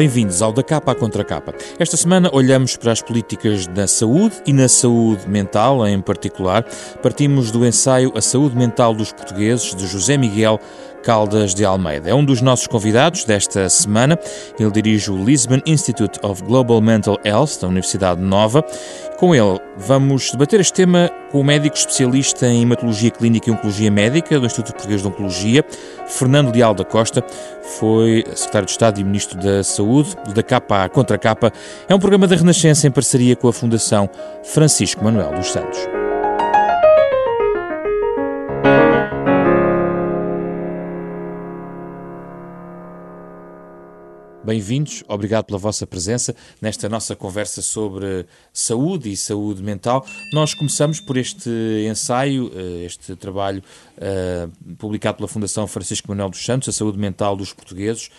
Bem-vindos ao Da Capa à Contra Capa. Esta semana olhamos para as políticas da saúde e na saúde mental em particular. Partimos do ensaio A Saúde Mental dos Portugueses, de José Miguel Caldas de Almeida. É um dos nossos convidados desta semana. Ele dirige o Lisbon Institute of Global Mental Health, da Universidade Nova. Com ele, vamos debater este tema com o médico especialista em hematologia clínica e oncologia médica do Instituto Português de Oncologia, Fernando Leal da Costa. Foi secretário de Estado e ministro da Saúde, da capa à contra capa. É um programa da Renascença em parceria com a Fundação Francisco Manuel dos Santos. Bem-vindos, obrigado pela vossa presença nesta nossa conversa sobre saúde e saúde mental. Nós começamos por este ensaio, eh, este trabalho uh, publicado pela Fundação Francisco Manuel dos Santos, a saúde mental dos portugueses.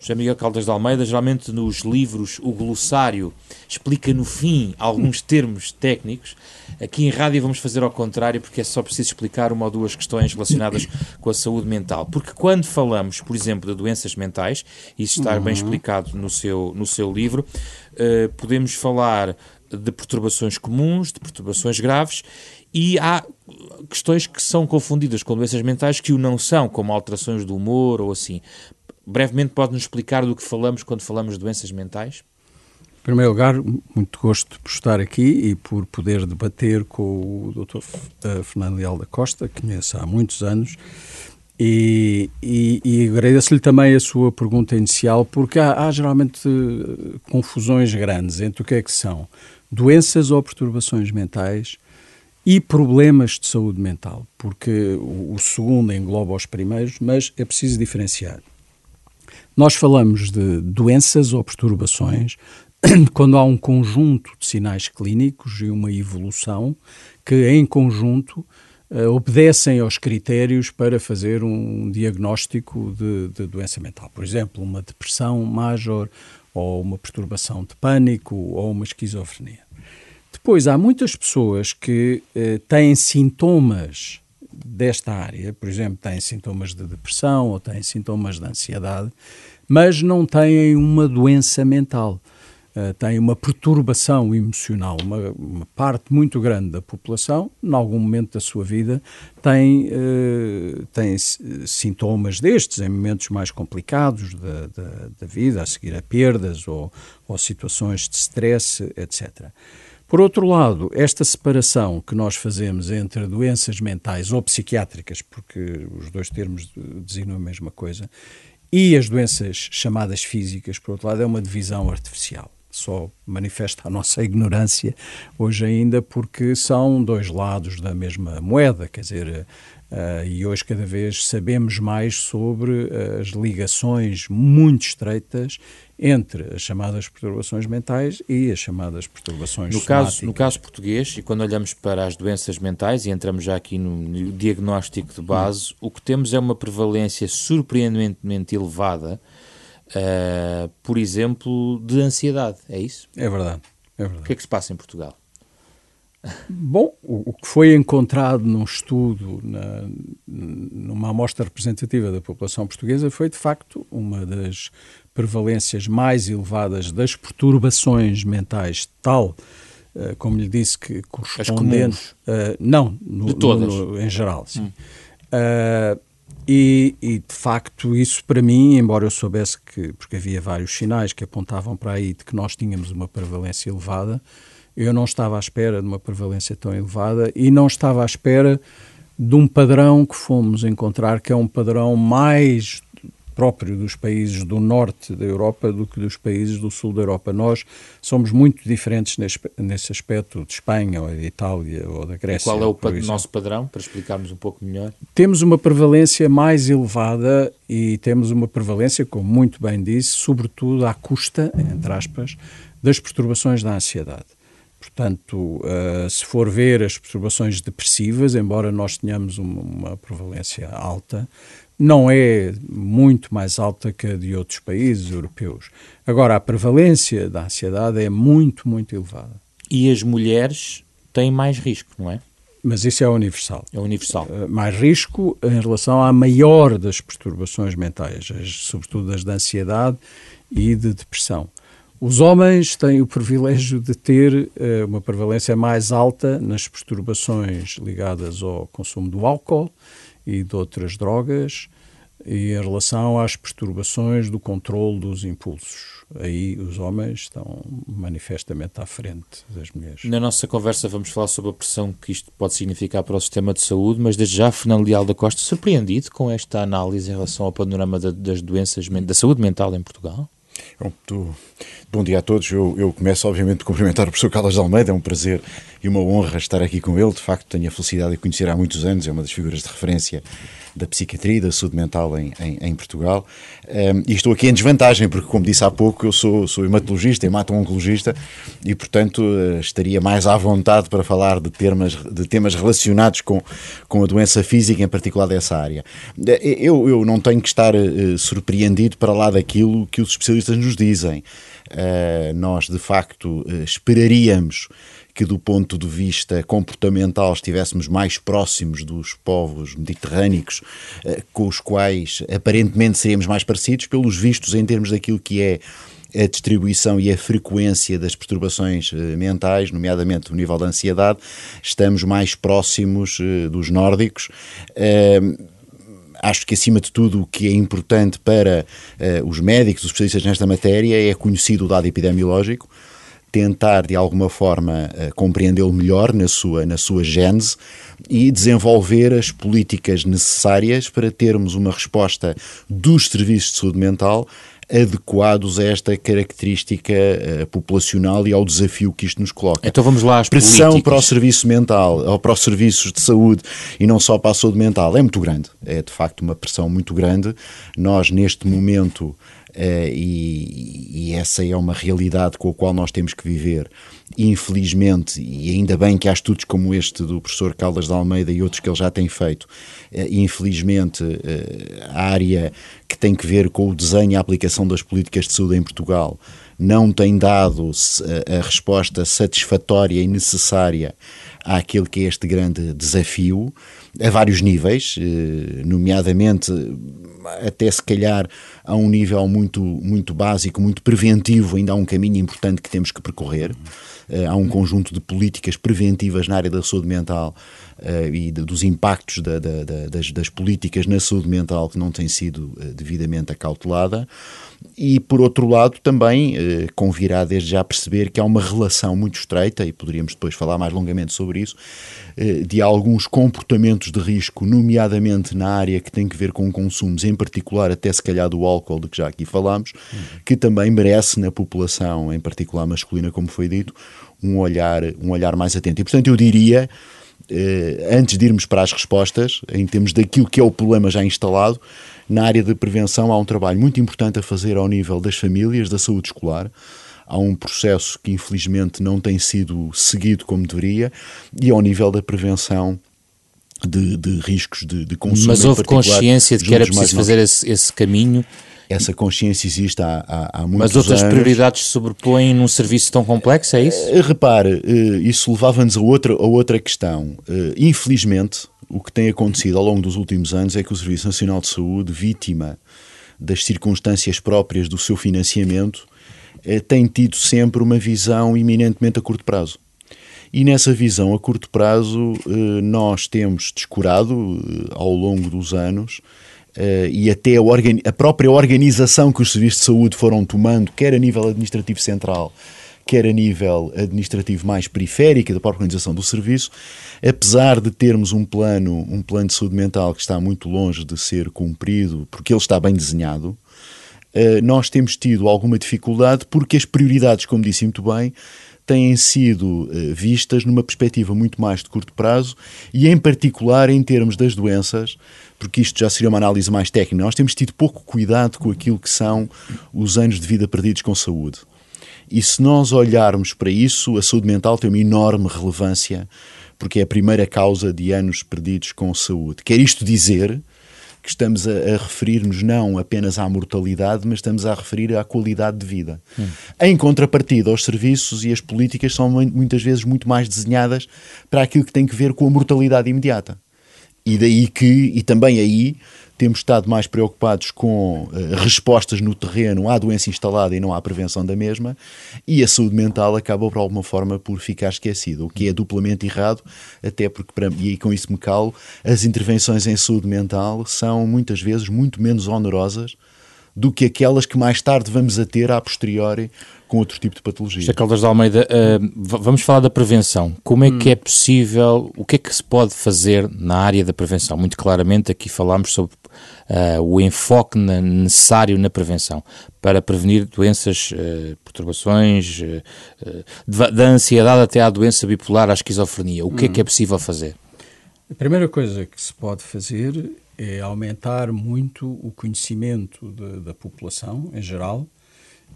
José Miguel Caldas de Almeida, geralmente nos livros, o glossário explica no fim alguns termos técnicos. Aqui em rádio vamos fazer ao contrário, porque é só preciso explicar uma ou duas questões relacionadas com a saúde mental. Porque quando falamos, por exemplo, de doenças mentais, isso está uhum. bem explicado no seu, no seu livro, uh, podemos falar de perturbações comuns, de perturbações graves e há questões que são confundidas com doenças mentais que o não são, como alterações do humor ou assim. Brevemente pode-nos explicar do que falamos quando falamos de doenças mentais? Em primeiro lugar, muito gosto por estar aqui e por poder debater com o Dr. Eh, Fernando Leal da Costa, que conheço há muitos anos, e, e, e agradeço-lhe também a sua pergunta inicial, porque há, há, geralmente eh, confusões grandes entre o que é que são doenças ou perturbações mentais e problemas de saúde mental, porque o, o segundo engloba os primeiros, mas é preciso diferenciar. Nós falamos de doenças ou perturbações quando há um conjunto de sinais clínicos e uma evolução que, em conjunto, uh, obedecem aos critérios para fazer um diagnóstico de, de, doença mental. Por exemplo, uma depressão major, ou uma perturbação de pânico, ou uma esquizofrenia. Depois, há muitas pessoas que uh, têm sintomas desta área, por exemplo, têm sintomas de depressão ou têm sintomas de ansiedade, mas não têm uma doença mental. Uh, têm uma perturbação emocional. Uma, uma, parte muito grande da população, em algum momento da sua vida, tem, uh, tem sintomas destes, em momentos mais complicados da, da, da vida, a seguir a perdas ou, ou situações de stress, etc. Por outro lado, esta separação que nós fazemos entre doenças mentais ou psiquiátricas, porque os dois termos designam a mesma coisa, e as doenças chamadas físicas, por outro lado, é uma divisão artificial. Só manifesta a nossa ignorância hoje ainda, porque são dois lados da mesma moeda, quer dizer, Uh, e hoje cada vez sabemos mais sobre as ligações muito estreitas entre as chamadas perturbações mentais e as chamadas perturbações no caso No caso português, e quando olhamos para as doenças mentais, e entramos já aqui no, no diagnóstico de base, hum. o que temos é uma prevalência surpreendentemente elevada, uh, por exemplo, de ansiedade, é isso? É verdade, é verdade. O que é que se passa em Portugal? Bom, o, que foi encontrado num estudo, na, numa amostra representativa da população portuguesa, foi de facto uma das prevalências mais elevadas das perturbações mentais, tal uh, como lhe disse, que correspondente. Uh, não, no, de todas. No, no, em geral, sim. Hum. Uh, e, e, de facto, isso para mim, embora eu soubesse que, porque havia vários sinais que apontavam para aí de que nós tínhamos uma prevalência elevada, eu não estava à espera de uma prevalência tão elevada e não estava à espera de um padrão que fomos encontrar, que é um padrão mais próprio dos países do norte da Europa do que dos países do sul da Europa. Nós somos muito diferentes nesse, nesse aspecto de Espanha ou de Itália ou da Grécia. E qual é o nosso padrão, para explicarmos um pouco melhor? Temos uma prevalência mais elevada e temos uma prevalência, como muito bem disse, sobretudo à custa, entre aspas, das perturbações da ansiedade. Portanto, uh, se for ver as perturbações depressivas, embora nós tenhamos uma, uma, prevalência alta, não é muito mais alta que a de outros países europeus. Agora, a prevalência da ansiedade é muito, muito elevada. E as mulheres têm mais risco, não é? Mas isso é universal. É universal. Uh, mais risco em relação à maior das perturbações mentais, sobretudo as de ansiedade e de depressão. Os homens têm o privilégio de ter uh, uma prevalência mais alta nas perturbações ligadas ao consumo do álcool e de outras drogas e em relação às perturbações do controle dos impulsos aí os homens estão manifestamente à frente das mulheres. Na nossa conversa vamos falar sobre a pressão que isto pode significar para o sistema de saúde, mas desde já, Fernando Leal da Costa, surpreendido com esta análise em relação ao panorama da, das doenças, da saúde mental em Portugal? Bom, bom dia a todos. Eu, eu, começo, obviamente, a cumprimentar o professor Carlos de Almeida. É um prazer e uma honra estar aqui com ele. De facto, tenho a felicidade de conhecer há muitos anos. É uma das figuras de referência da psiquiatria e da saúde mental em, em, em Portugal. Um, e estou aqui em desvantagem, porque, como disse há pouco, eu sou, sou hematologista, hemato-oncologista e, portanto, uh, estaria mais à vontade para falar de, termos, de temas relacionados com, com a doença física, em particular dessa área. Eu, eu não tenho que estar uh, surpreendido para lá daquilo que os especialistas nos dizem. Uh, nós, de facto, esperaríamos que, do ponto de vista comportamental, estivéssemos mais próximos dos povos mediterrâneos, eh, com os quais aparentemente seríamos mais parecidos, pelos vistos em termos daquilo que é a distribuição e a frequência das perturbações eh, mentais, nomeadamente o nível da ansiedade, estamos mais próximos eh, dos nórdicos. Acho que, acima de tudo, o que é importante para uh, os médicos, os especialistas nesta matéria, é conhecido o dado epidemiológico tentar de alguma forma uh, compreendê-lo melhor na sua, na sua gênese e desenvolver as políticas necessárias para termos uma resposta dos serviços de saúde mental adequados a esta característica uh, populacional e ao desafio que isto nos coloca. Então vamos lá às Pressão políticas. para o serviço mental, ou para os serviços de saúde e não só para a saúde mental é muito grande. É de facto uma pressão muito grande. Nós neste momento e, e, essa é uma realidade com a qual nós temos que viver. Infelizmente, e ainda bem que há estudos como este do professor Caldas de Almeida e outros que ele já tem feito, uh, infelizmente, uh, a área que tem que ver com o desenho e a aplicação das políticas de saúde em Portugal não tem dado a resposta satisfatória e necessária àquele que é este grande desafio, a vários níveis, nomeadamente até se calhar a um nível muito, muito básico, muito preventivo, ainda há um caminho importante que temos que percorrer. Uh, há um conjunto de políticas preventivas na área da saúde mental e de, dos impactos da, da, da, das, das, políticas na saúde mental que não tem sido uh, devidamente acautelada. E, por outro lado, também eh, convirá desde já perceber que há uma relação muito estreita, e poderíamos depois falar mais longamente sobre isso, eh, de alguns comportamentos de risco, nomeadamente na área que tem que ver com consumos, em particular até se calhar do álcool, de que já aqui falámos, uhum. que também merece na população, em particular masculina, como foi dito, um olhar, um olhar mais atento. E, portanto, eu diria, eh, antes de irmos para as respostas, em termos daquilo que é o problema já instalado, na área de prevenção há um trabalho muito importante a fazer ao nível das famílias, da saúde escolar, há um processo que infelizmente não tem sido seguido como deveria e ao nível da prevenção de, de riscos de, de consumo. Mas houve consciência de que era preciso fazer esse, esse, caminho. Essa consciência existe há, há, há muitos Mas outras anos. prioridades se sobrepõem num serviço tão complexo, é isso? Uh, repare, uh, isso levava-nos a outra, a outra questão. Uh, infelizmente, o que tem acontecido ao longo dos últimos anos é que o Serviço Nacional de Saúde, vítima das circunstâncias próprias do seu financiamento, eh, tem tido sempre uma visão eminentemente a curto prazo. E nessa visão a curto prazo, eh, nós temos descurado eh, ao longo dos anos e até a, a própria organização que os serviços de saúde foram tomando, quer a nível administrativo central, quer a nível administrativo mais periférico da própria organização do serviço, apesar de termos um plano, um plano de saúde mental que está muito longe de ser cumprido, porque ele está bem desenhado, eh, nós temos tido alguma dificuldade porque as prioridades, como disse muito bem, têm sido eh, vistas numa perspectiva muito mais de curto prazo e, em particular, em termos das doenças, porque isto já seria uma análise mais técnica. Nós temos tido pouco cuidado com aquilo que são os anos de vida perdidos com saúde. E se nós olharmos para isso, a saúde mental tem uma enorme relevância, porque é a primeira causa de anos perdidos com saúde. Quer isto dizer que estamos a, a referir-nos não apenas à mortalidade, mas estamos a referir à qualidade de vida. Hum. Em contrapartida, os serviços e as políticas são muitas vezes muito mais desenhadas para aquilo que tem que ver com a mortalidade imediata. E daí que, e também aí, temos estado mais preocupados com uh, respostas no terreno à doença instalada e não à prevenção da mesma, e a saúde mental acaba, por alguma forma, por ficar esquecida, o que é duplamente errado, até porque, e com isso me calo, as intervenções em saúde mental são muitas vezes muito menos onerosas do que aquelas que mais tarde vamos a ter a posteriori com outro tipo de patologia. José Caldas de Almeida, uh, vamos falar da prevenção. Como é hum. que é possível, o que é que se pode fazer na área da prevenção? Muito claramente aqui falámos sobre uh, o enfoque na, necessário na prevenção para prevenir doenças, uh, perturbações, da ansiedade até à doença bipolar, à esquizofrenia. O que hum. é que é possível fazer? A primeira coisa que se pode fazer é aumentar muito o conhecimento de, da população em geral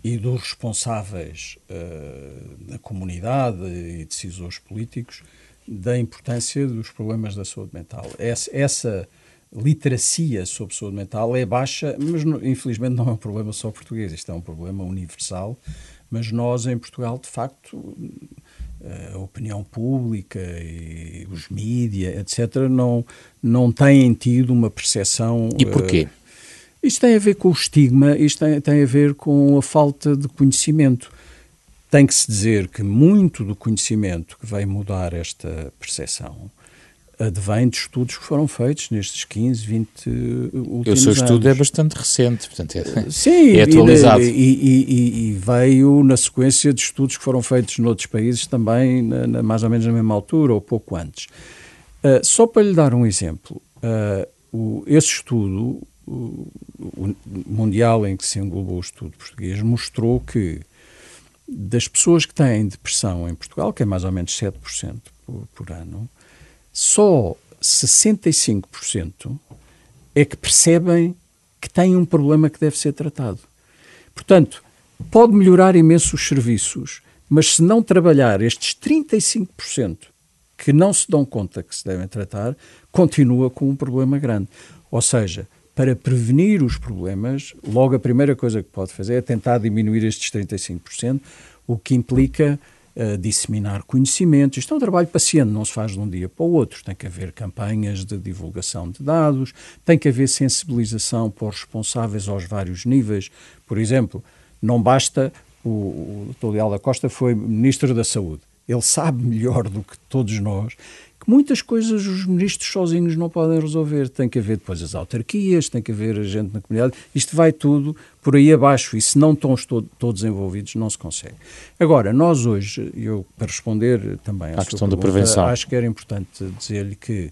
e dos responsáveis uh, da comunidade e decisores políticos da importância dos problemas da saúde mental. Essa, essa literacia sobre saúde mental é baixa, mas infelizmente não é um problema só português, isto é um problema universal. Mas nós, em Portugal, de facto, a opinião pública e os mídias, etc., não, não têm tido uma percepção. E porquê? Uh, isto tem a ver com o estigma, isto tem, tem a ver com a falta de conhecimento. Tem que se dizer que muito do conhecimento que vai mudar esta percepção advém de estudos que foram feitos nestes 15, 20 últimos anos. O seu estudo é bastante recente, portanto é, Sim, é atualizado. E, e, e, e, veio na sequência de estudos que foram feitos noutros países também, na, na, mais ou menos na mesma altura ou pouco antes. Uh, só para lhe dar um exemplo, uh, o, esse estudo o, o mundial em que se englobou o estudo português mostrou que das pessoas que têm depressão em Portugal, que é mais ou menos 7% por, por ano, só 65% é que percebem que têm um problema que deve ser tratado. Portanto, pode melhorar imenso os serviços, mas se não trabalhar estes 35% que não se dão conta que se devem tratar, continua com um problema grande. Ou seja, para prevenir os problemas, logo a primeira coisa que pode fazer é tentar diminuir estes 35%, o que implica disseminar conhecimento. Isto é um trabalho paciente, não se faz de um dia para o outro. Tem que haver campanhas de divulgação de dados, tem que haver sensibilização para os responsáveis aos vários níveis. Por exemplo, não basta. O, o Dr. Leal da Costa foi Ministro da Saúde. Ele sabe melhor do que todos nós que muitas coisas os ministros sozinhos não podem resolver. Tem que haver depois as autarquias, tem que haver a gente na comunidade. Isto vai tudo por aí abaixo e se não estão todos envolvidos não se consegue. Agora, nós hoje, eu para responder também à, questão pergunta, da prevenção, acho que era importante dizer-lhe que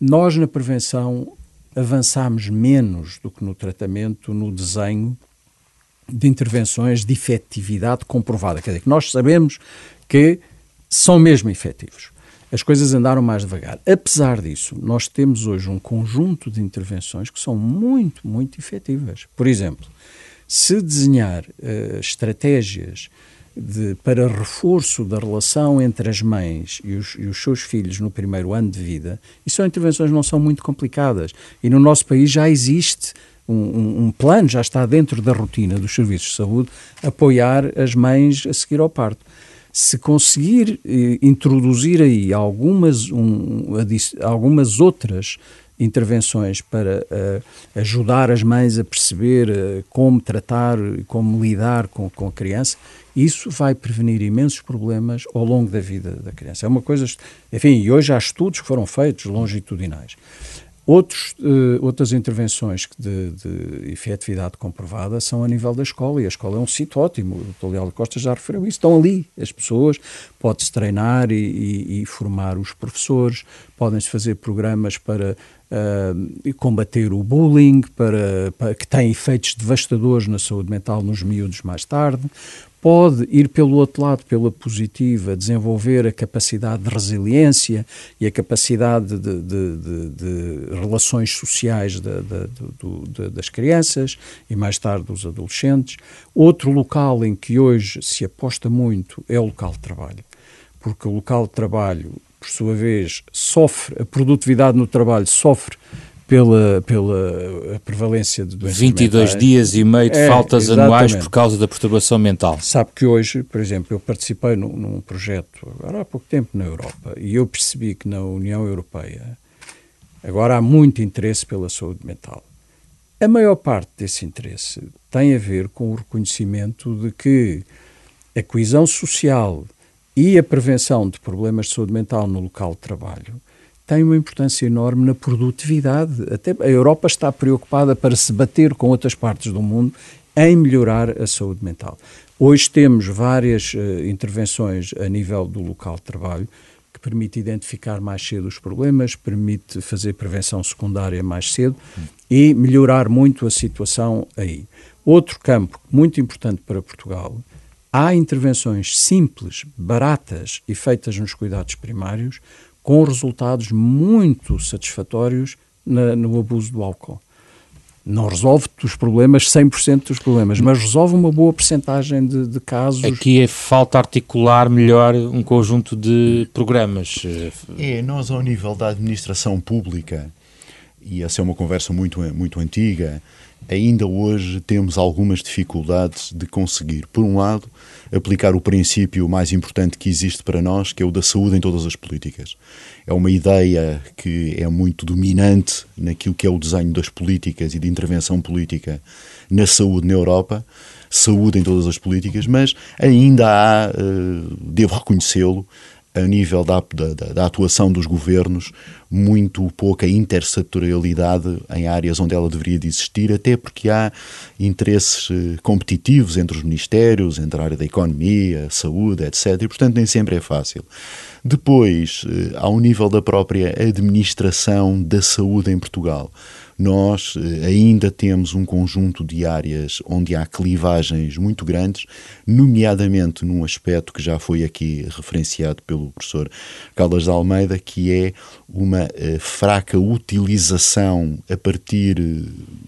nós na prevenção avançamos menos do que no tratamento, no desenho de intervenções de efetividade comprovada. Quer dizer, que nós sabemos que são mesmo efetivos as coisas andaram mais devagar. Apesar disso, nós temos hoje um conjunto de intervenções que são muito, muito efetivas. Por exemplo, se desenhar uh, estratégias de, para reforço da relação entre as mães e os, e os, seus filhos no primeiro ano de vida, e são intervenções não são muito complicadas. E no nosso país já existe um, um, um, plano, já está dentro da rotina dos serviços de saúde, apoiar as mães a seguir ao parto se conseguir eh, introduzir aí algumas, um, algumas outras intervenções para uh, ajudar as mães a perceber uh, como tratar e como lidar com, com a criança, isso vai prevenir imensos problemas ao longo da vida da criança. É uma coisa, enfim, e hoje há estudos que foram feitos longitudinais. Outros, uh, outras intervenções de, de efetividade comprovada são a nível da escola, e a escola é um sítio ótimo. O Dr. Leal Costa já referiu isso. Estão ali as pessoas, pode-se treinar e, e, e, formar os professores, podem-se fazer programas para uh, combater o bullying, para, para, que tem efeitos devastadores na saúde mental nos miúdos mais tarde pode ir pelo outro lado, pela positiva, desenvolver a capacidade de resiliência e a capacidade de, de, de, de relações sociais das crianças e mais tarde dos adolescentes. Outro local em que hoje se aposta muito é o local de trabalho, porque o local de trabalho, por sua vez, sofre, a produtividade no trabalho sofre pela, pela prevalência de doenças 22 mentais. dias e meio de É, faltas exatamente. anuais por causa da perturbação mental. Sabe que hoje, por exemplo, eu participei num, num projeto agora há pouco tempo na Europa e eu percebi que na União Europeia agora há muito interesse pela saúde mental. A maior parte desse interesse tem a ver com o reconhecimento de que a coesão social e a prevenção de problemas de saúde mental no local de trabalho tem uma importância enorme na produtividade. Até a Europa está preocupada para se bater com outras partes do mundo em melhorar a saúde mental. Hoje temos várias uh, intervenções a nível do local de trabalho que permite identificar mais cedo os problemas, permite fazer prevenção secundária mais cedo e melhorar muito a situação aí. Outro campo muito importante para Portugal, há intervenções simples, baratas e feitas nos cuidados primários com resultados muito satisfatórios na, no abuso do álcool. Não resolve os problemas, 100% dos problemas, mas resolve uma boa percentagem de, de casos. Aqui é falta articular melhor um conjunto de programas. É, nós ao nível da administração pública, e essa é uma conversa muito, muito antiga, ainda hoje temos algumas dificuldades de conseguir, por um lado, aplicar o princípio mais importante que existe para nós, que é o da saúde em todas as políticas. É uma ideia que é muito dominante naquilo que é o desenho das políticas e de intervenção política na saúde na Europa, saúde em todas as políticas, mas ainda há, devo reconhecê-lo, a nível da, da, da, atuação dos governos, muito pouca intersetorialidade em áreas onde ela deveria de existir, até porque há interesses competitivos entre os ministérios, entre a área da economia, saúde, etc. E, portanto, nem sempre é fácil. Depois, ao nível da própria administração da saúde em Portugal, nós ainda temos um conjunto de áreas onde há clivagens muito grandes, nomeadamente num aspecto que já foi aqui referenciado pelo professor Caldas de Almeida, que é uma uh, fraca utilização a partir,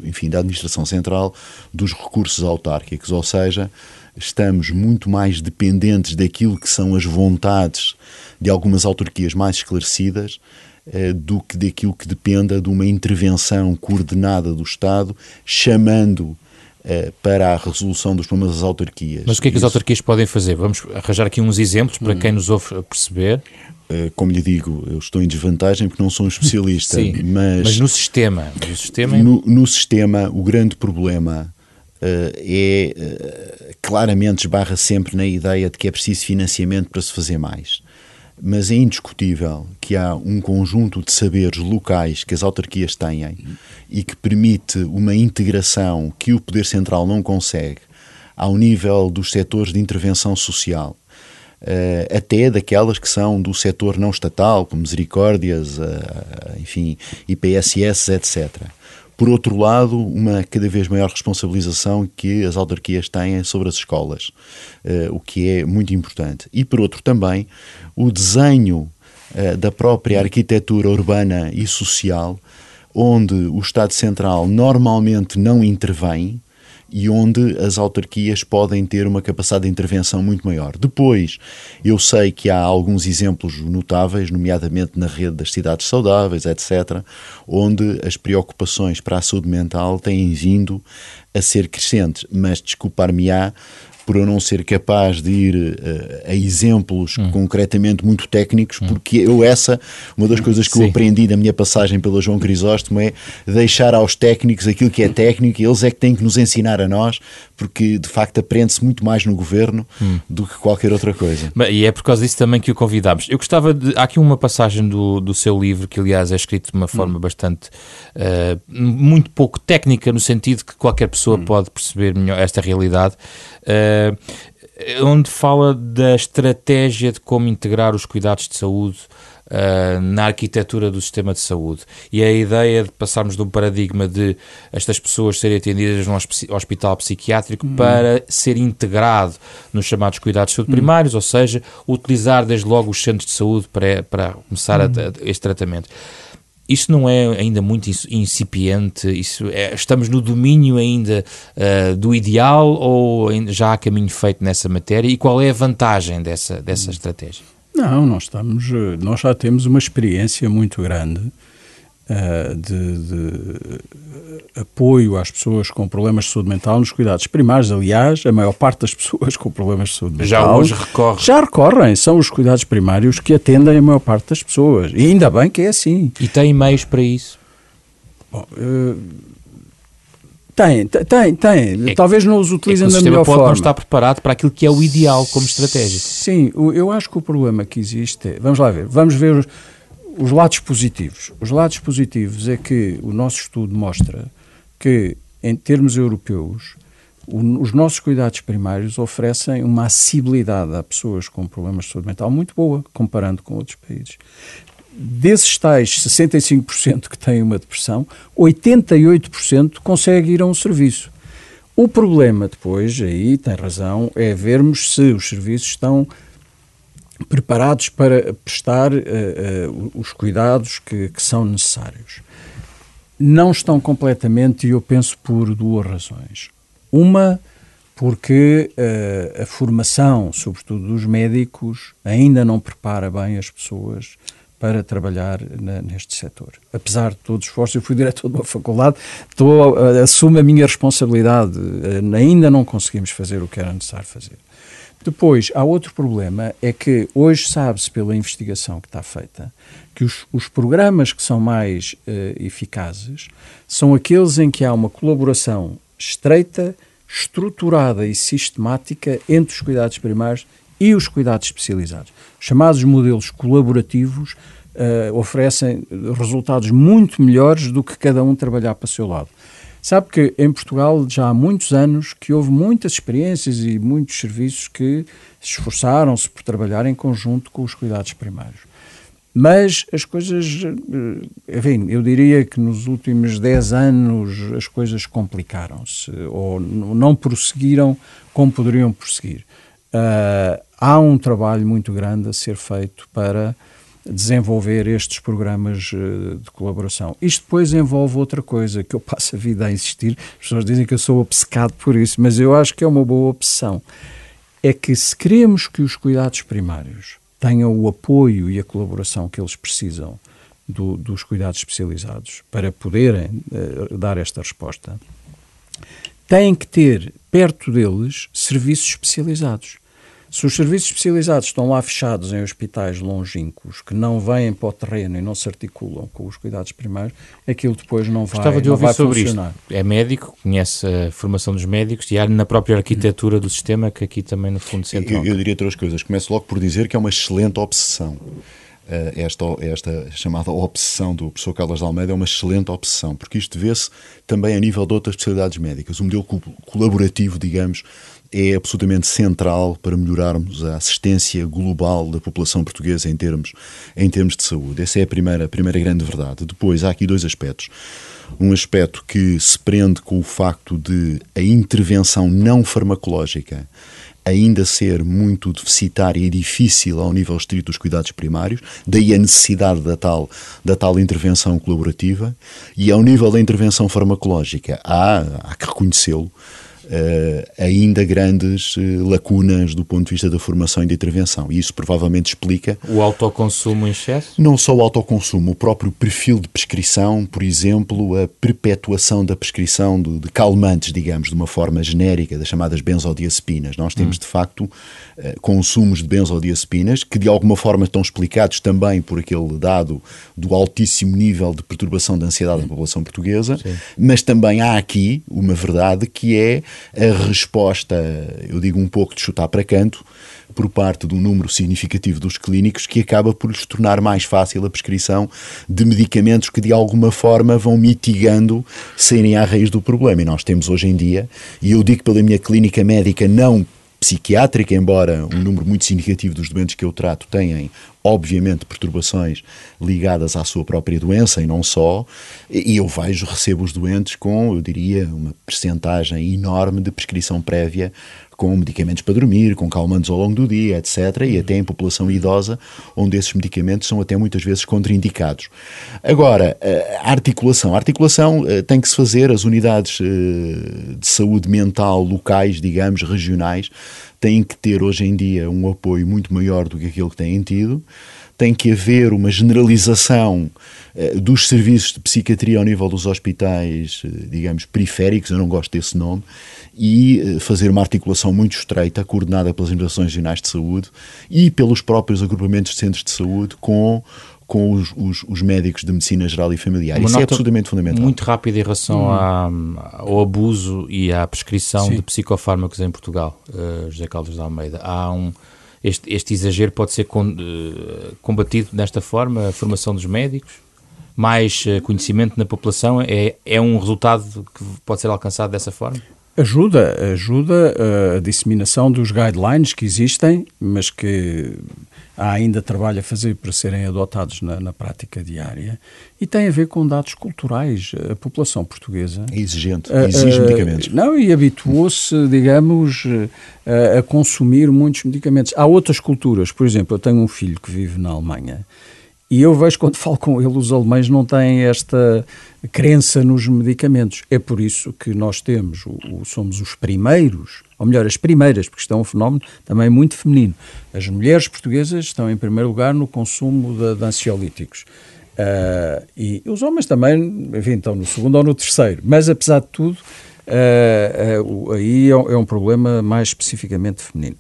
enfim, da administração central dos recursos autárquicos, ou seja, estamos muito mais dependentes daquilo que são as vontades de algumas autarquias mais esclarecidas do que daquilo que dependa de uma intervenção coordenada do Estado, chamando uh, para a resolução dos problemas das autarquias. Mas o que é que Isso... as autarquias podem fazer? Vamos arranjar aqui uns exemplos para hum. quem nos ouve perceber. Uh, como lhe digo, eu estou em desvantagem porque não sou um especialista, Sim, mas, mas no sistema, no sistema, no, no sistema o grande problema Uh, é uh, claramente esbarra sempre na ideia de que é preciso financiamento para se fazer mais mas é indiscutível que há um conjunto de saberes locais que as autarquias têm e que permite uma integração que o Poder Central não consegue ao nível dos setores de intervenção social, uh, até daquelas que são do setor não estatal, como misericórdias, uh, enfim, IPSS, etc. Por outro lado, uma cada vez maior responsabilização que as autarquias têm sobre as escolas, uh, o que é muito importante. E por outro também, o desenho uh, da própria arquitetura urbana e social, onde o Estado Central normalmente não intervém, e onde as autarquias podem ter uma capacidade de intervenção muito maior. Depois, eu sei que há alguns exemplos notáveis, nomeadamente na rede das cidades saudáveis, etc., onde as preocupações para a saúde mental têm vindo a ser crescentes, mas desculpar-me-á por eu não ser capaz de ir uh, a exemplos hum. concretamente muito técnicos, hum. porque eu essa, uma das coisas que Sim. eu aprendi na minha passagem pela João Crisóstomo é deixar aos técnicos aquilo que é técnico e eles é que têm que nos ensinar a nós, porque de facto aprende-se muito mais no governo hum. do que qualquer outra coisa. E é por causa disso também que o convidámos. Eu gostava de. Há aqui uma passagem do, do seu livro, que aliás é escrito de uma forma hum. bastante. Uh, muito pouco técnica, no sentido que qualquer pessoa hum. pode perceber melhor esta realidade. Uh, onde fala da estratégia de como integrar os cuidados de saúde uh, na arquitetura do sistema de saúde. E a ideia de passarmos de um paradigma de estas pessoas serem atendidas num hospital psiquiátrico hum. para ser integrado nos chamados cuidados de saúde hum. primários, ou seja, utilizar desde logo os centros de saúde para, para começar hum. a, este tratamento. Isso não é ainda muito incipiente? Isso é, estamos no domínio ainda uh, do ideal ou já há caminho feito nessa matéria? E qual é a vantagem dessa, dessa estratégia? Não, nós estamos, nós já temos uma experiência muito grande uh, de, de, apoio às pessoas com problemas de saúde mental nos cuidados primários. Aliás, a maior parte das pessoas com problemas de saúde mental já hoje recorre. Já recorrem, são os cuidados primários que atendem a maior parte das pessoas. E ainda bem que é assim. E tem meios para isso? Bom, uh, tem, tem, tem. É Talvez não os utilizem é da melhor pode forma. não estar preparado para aquilo que é o ideal como estratégia. Sim, eu acho que o problema que existe é, vamos lá ver, vamos ver os, os lados positivos. Os lados positivos é que o nosso estudo mostra que, em termos europeus, o, os nossos cuidados primários oferecem uma acessibilidade a pessoas com problemas de saúde mental muito boa, comparando com outros países. Desses tais 65% que têm uma depressão, 88% conseguem ir a um serviço. O problema depois, aí tem razão, é vermos se os serviços estão preparados para prestar uh, uh, os cuidados que, que, são necessários. Não estão completamente, e eu penso por duas razões. Uma, porque uh, a formação, sobretudo dos médicos, ainda não prepara bem as pessoas para trabalhar na, neste setor. Apesar de todo o esforço, eu fui diretor de uma faculdade, estou, assumo a minha responsabilidade, ainda não conseguimos fazer o que era necessário fazer. Depois, há outro problema, é que hoje sabe-se pela investigação que está feita que os, os programas que são mais uh, eficazes são aqueles em que há uma colaboração estreita, estruturada e sistemática entre os cuidados primários e os cuidados especializados. Chamados modelos colaborativos uh, oferecem resultados muito melhores do que cada um trabalhar para o seu lado. Sabe que em Portugal já há muitos anos que houve muitas experiências e muitos serviços que se esforçaram-se por trabalhar em conjunto com os cuidados primários. Mas as coisas, eh, enfim, eu diria que nos últimos 10 anos as coisas complicaram-se ou não prosseguiram como poderiam prosseguir. Uh, há um trabalho muito grande a ser feito para desenvolver estes programas eh, de colaboração. Isto depois envolve outra coisa que eu passo a vida a insistir. As pessoas dizem que eu sou obcecado por isso, mas eu acho que é uma boa opção. É que se queremos que os cuidados primários tenham o apoio e a colaboração que eles precisam do, dos cuidados especializados para poderem uh, dar esta resposta, têm que ter perto deles serviços especializados. Se os serviços especializados estão lá fechados em hospitais longínquos, que não vêm para o terreno e não se articulam com os cuidados primários, aquilo depois não vai, Gostava de ouvir sobre funcionar. Isto. É médico, conhece a formação dos médicos e há na própria arquitetura do sistema que aqui também no fundo se eu, eu diria três coisas. Começo logo por dizer que é uma excelente obsessão. Uh, esta, esta chamada obsessão do professor Carlos de Almeida é uma excelente obsessão, porque isto vê-se também a nível de outras especialidades médicas. Um modelo colaborativo, digamos, é absolutamente central para melhorarmos a assistência global da população portuguesa em termos, em termos de saúde. Essa é a primeira, a primeira grande verdade. Depois, há aqui dois aspectos. Um aspecto que se prende com o facto de a intervenção não farmacológica ainda ser muito deficitária e difícil ao nível estrito dos cuidados primários, daí a necessidade da tal, da tal intervenção colaborativa, e ao nível da intervenção farmacológica, há, há que reconhecê-lo, Uh, ainda grandes uh, lacunas do ponto de vista da formação e da intervenção. E isso provavelmente explica. O autoconsumo em excesso? Não só o autoconsumo, o próprio perfil de prescrição, por exemplo, a perpetuação da prescrição de, de calmantes, digamos, de uma forma genérica, das chamadas benzodiazepinas. Nós temos, hum. de facto, uh, consumos de benzodiazepinas que, de alguma forma, estão explicados também por aquele dado do altíssimo nível de perturbação da ansiedade da população portuguesa, Sim. mas também há aqui uma verdade que é a resposta, eu digo um pouco de chutar para canto, por parte de um número significativo dos clínicos que acaba por lhes tornar mais fácil a prescrição de medicamentos que de alguma forma vão mitigando serem à raiz do problema. E nós temos hoje em dia, e eu digo pela minha clínica médica não psiquiátrica, embora um número muito significativo dos doentes que eu trato tenham, obviamente, perturbações ligadas à sua própria doença e não só, e eu vejo, recebo os doentes com, eu diria, uma percentagem enorme de prescrição prévia com medicamentos para dormir, com calmantes ao longo do dia, etc. E até em população idosa, onde esses medicamentos são até muitas vezes contraindicados. Agora, a articulação. A articulação eh, tem que se fazer, as unidades eh, de saúde mental locais, digamos, regionais, têm que ter hoje em dia um apoio muito maior do que aquele que têm tido. Tem que haver uma generalização uh, dos serviços de psiquiatria ao nível dos hospitais, uh, digamos, periféricos, eu não gosto desse nome, e fazer uma articulação muito estreita, coordenada pelas Organizações Regionais de Saúde e pelos próprios agrupamentos de centros de saúde com com os, os, os, médicos de medicina geral e familiar. Uma Isso é absolutamente fundamental. Muito rápido em relação hum. ao abuso e à prescrição Sim. de psicofármacos em Portugal, uh, José Caldas de Almeida. Há um, este, este exagero pode ser con, uh, combatido desta forma, a formação dos médicos, mais uh, conhecimento na população, é, é um resultado que pode ser alcançado dessa forma? Ajuda, ajuda a disseminação dos guidelines que existem, mas que há ainda trabalho a fazer para serem adotados na, na, prática diária e tem a ver com dados culturais. A população portuguesa é exigente, exige medicamentos. Não, e habituou-se, digamos, a, a, consumir muitos medicamentos. Há outras culturas, por exemplo, eu tenho um filho que vive na Alemanha e eu vejo quando falo com ele, os alemães não têm esta crença nos medicamentos. É por isso que nós temos, o, o, somos os primeiros, ou melhor, as primeiras, porque isto é um fenómeno também muito feminino. As mulheres portuguesas estão em primeiro lugar no consumo de, de ansiolíticos. Uh, e os homens também, enfim, estão no segundo ou no terceiro. Mas, apesar de tudo, uh, uh, aí é, é um problema mais especificamente feminino.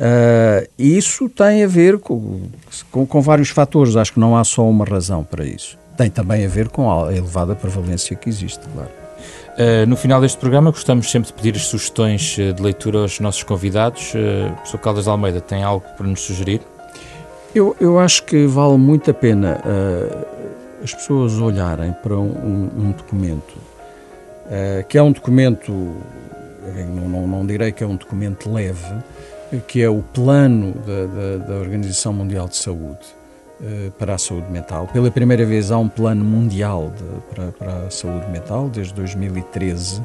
Uh, isso tem a ver com, com, com, vários fatores, acho que não há só uma razão para isso. Tem também a ver com a elevada prevalência que existe, claro. Uh, no final deste programa, gostamos sempre de pedir as sugestões ah, de leitura aos nossos convidados. Uh, professor Caldas de Almeida, tem algo para nos sugerir? Eu, eu acho que vale muito a pena uh, as pessoas olharem para um, um, um documento, que é um documento, não, não, não direi que é um documento leve, que é o plano da, da, da Organização Mundial de Saúde uh, para a saúde mental. Pela primeira vez há um plano mundial de, para, para, a saúde mental, desde 2013. Uh,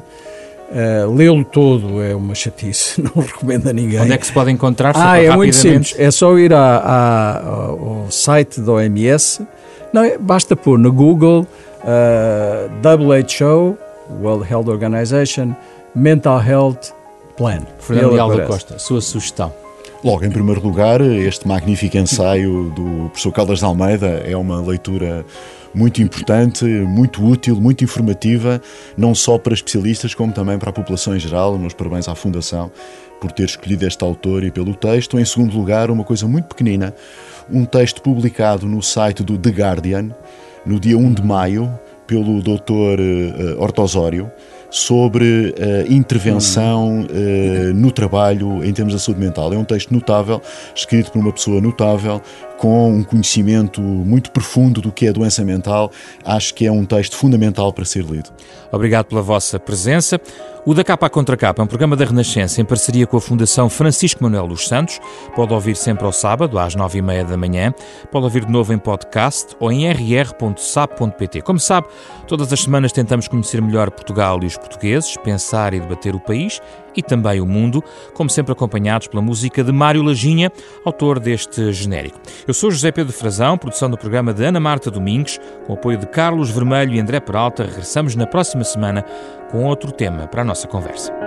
eh, Lê-lo todo é uma chatice, não recomendo a ninguém. Onde é que se pode encontrar? Ah, é muito simples. É só ir ao site da OMS. Não, é, basta pôr no Google uh, eh, WHO, World Health Organization, Mental Health Fernando Leal da Costa, sua sugestão. Logo, em primeiro lugar, este magnífico ensaio do professor Caldas de Almeida é uma leitura muito importante, muito útil, muito informativa, não só para especialistas, como também para a população em geral. Meus parabéns à Fundação por ter escolhido este autor e pelo texto. Em segundo lugar, uma coisa muito pequenina, um texto publicado no site do The Guardian, no dia 1 de maio, pelo Dr. Eh, Ortosório, sobre uh, intervenção uh, no trabalho em termos da saúde mental. É um texto notável, escrito por uma pessoa notável, com um conhecimento muito profundo do que é doença mental. Acho que é um texto fundamental para ser lido. Obrigado pela vossa presença. O Da Capa à Contra Capa é um programa da Renascença em parceria com a Fundação Francisco Manuel dos Santos. Pode ouvir sempre ao sábado, às nove e meia da manhã. Pode ouvir de novo em podcast ou em rr.sab.pt. Como sabe, todas as semanas tentamos conhecer melhor Portugal e os portugueses, pensar e debater o país e também o mundo, como sempre acompanhados pela música de Mário Laginha, autor deste genérico. Eu sou José Pedro Frazão, produção do programa de Ana Marta Domingues, com apoio de Carlos Vermelho e André Peralta. Regressamos na próxima semana com outro tema para a nossa conversa.